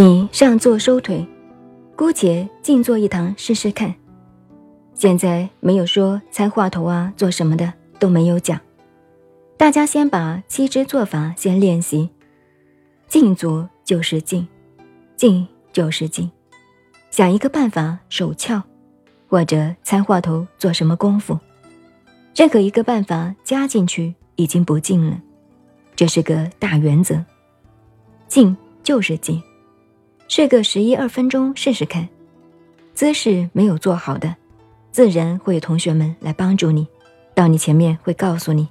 请上座收腿，姑且静坐一堂试试看。现在没有说猜话头啊，做什么的都没有讲。大家先把七支做法先练习。静坐就是静，静就是静。想一个办法手窍，或者猜话头做什么功夫，任何一个办法加进去已经不静了。这是个大原则。静就是静。睡个十一二分钟试试看，姿势没有做好的，自然会有同学们来帮助你，到你前面会告诉你。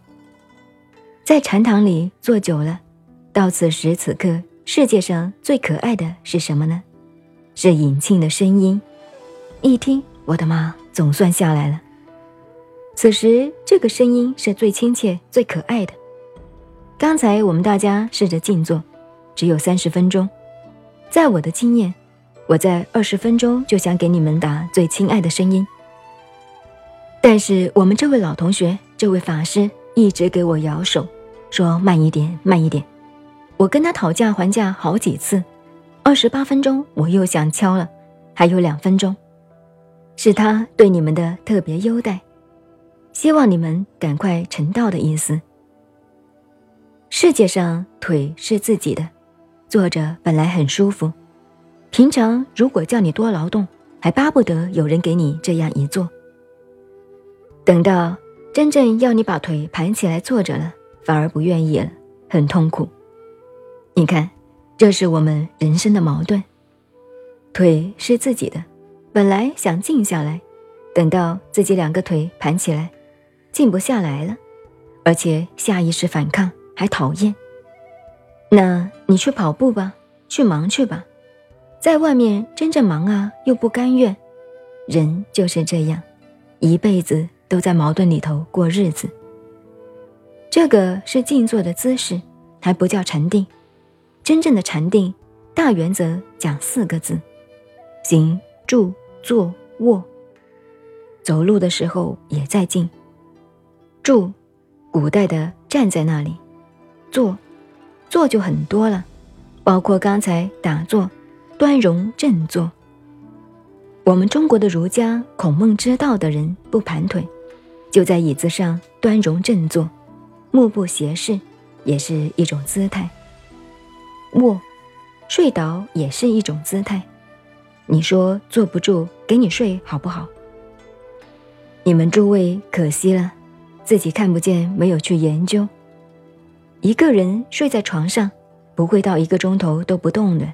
在禅堂里坐久了，到此时此刻，世界上最可爱的是什么呢？是引磬的声音。一听，我的妈，总算下来了。此时这个声音是最亲切、最可爱的。刚才我们大家试着静坐，只有三十分钟。在我的经验，我在二十分钟就想给你们打最亲爱的声音。但是我们这位老同学，这位法师一直给我摇手，说慢一点，慢一点。我跟他讨价还价好几次，二十八分钟我又想敲了，还有两分钟，是他对你们的特别优待，希望你们赶快成道的意思。世界上腿是自己的。坐着本来很舒服，平常如果叫你多劳动，还巴不得有人给你这样一坐。等到真正要你把腿盘起来坐着了，反而不愿意了，很痛苦。你看，这是我们人生的矛盾。腿是自己的，本来想静下来，等到自己两个腿盘起来，静不下来了，而且下意识反抗，还讨厌。那你去跑步吧，去忙去吧，在外面真正忙啊，又不甘愿。人就是这样，一辈子都在矛盾里头过日子。这个是静坐的姿势，还不叫禅定。真正的禅定，大原则讲四个字：行、住、坐、卧。走路的时候也在静。住，古代的站在那里；坐。坐就很多了，包括刚才打坐、端容正坐。我们中国的儒家孔孟之道的人不盘腿，就在椅子上端容正坐，目不斜视，也是一种姿态。卧，睡倒也是一种姿态。你说坐不住，给你睡好不好？你们诸位可惜了，自己看不见，没有去研究。一个人睡在床上，不会到一个钟头都不动的。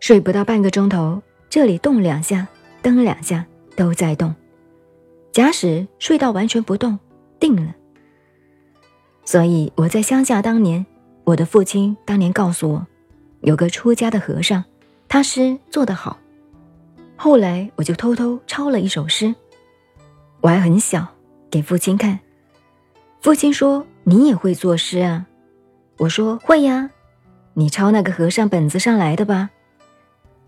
睡不到半个钟头，这里动两下，蹬两下，都在动。假使睡到完全不动，定了。所以我在乡下当年，我的父亲当年告诉我，有个出家的和尚，他诗做得好。后来我就偷偷抄了一首诗，我还很小，给父亲看。父亲说。你也会作诗啊？我说会呀。你抄那个和尚本子上来的吧？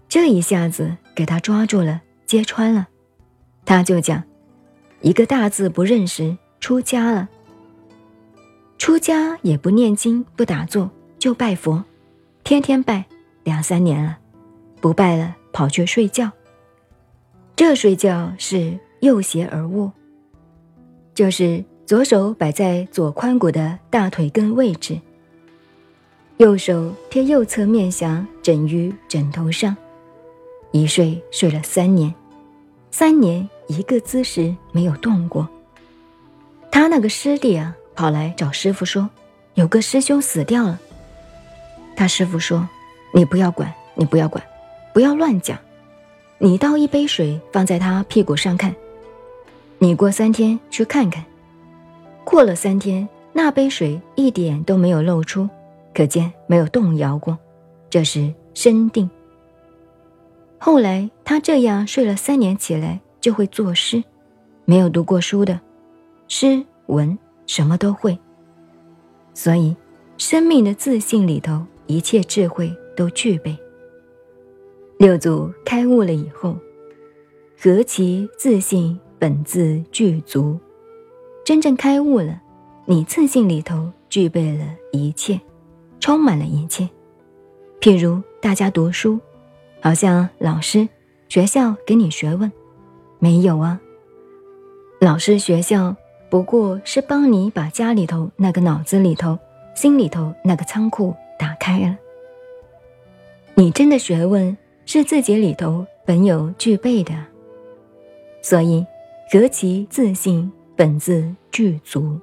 这一下子给他抓住了，揭穿了。他就讲，一个大字不认识，出家了。出家也不念经，不打坐，就拜佛，天天拜，两三年了，不拜了，跑去睡觉。这睡觉是右胁而卧，就是。左手摆在左髋骨的大腿根位置，右手贴右侧面颊枕于枕头上，一睡睡了三年，三年一个姿势没有动过。他那个师弟啊，跑来找师傅说，有个师兄死掉了。他师傅说：“你不要管，你不要管，不要乱讲，你倒一杯水放在他屁股上看，你过三天去看看。”过了三天，那杯水一点都没有漏出，可见没有动摇过，这是深定。后来他这样睡了三年起来，就会作诗，没有读过书的，诗文什么都会。所以，生命的自信里头，一切智慧都具备。六祖开悟了以后，何其自信，本自具足。真正开悟了，你自信里头具备了一切，充满了一切。譬如大家读书，好像老师、学校给你学问，没有啊。老师、学校不过是帮你把家里头那个脑子里头、心里头那个仓库打开了。你真的学问是自己里头本有具备的，所以何其自信，本自具足。